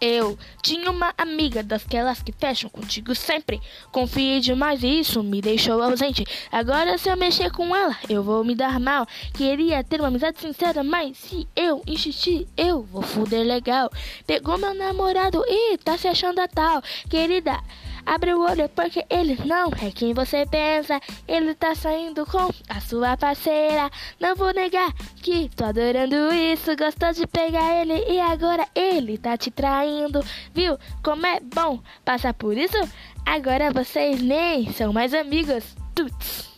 Eu tinha uma amiga daquelas que fecham contigo sempre. Confiei demais e isso me deixou ausente. Agora, se eu mexer com ela, eu vou me dar mal. Queria ter uma amizade sincera, mas se eu insistir, eu vou fuder legal. Pegou meu namorado e tá se achando a tal. Querida, Abre o olho porque ele não é quem você pensa. Ele tá saindo com a sua parceira. Não vou negar que tô adorando isso. Gostou de pegar ele e agora ele tá te traindo. Viu como é bom passar por isso? Agora vocês nem são mais amigos. Tuts.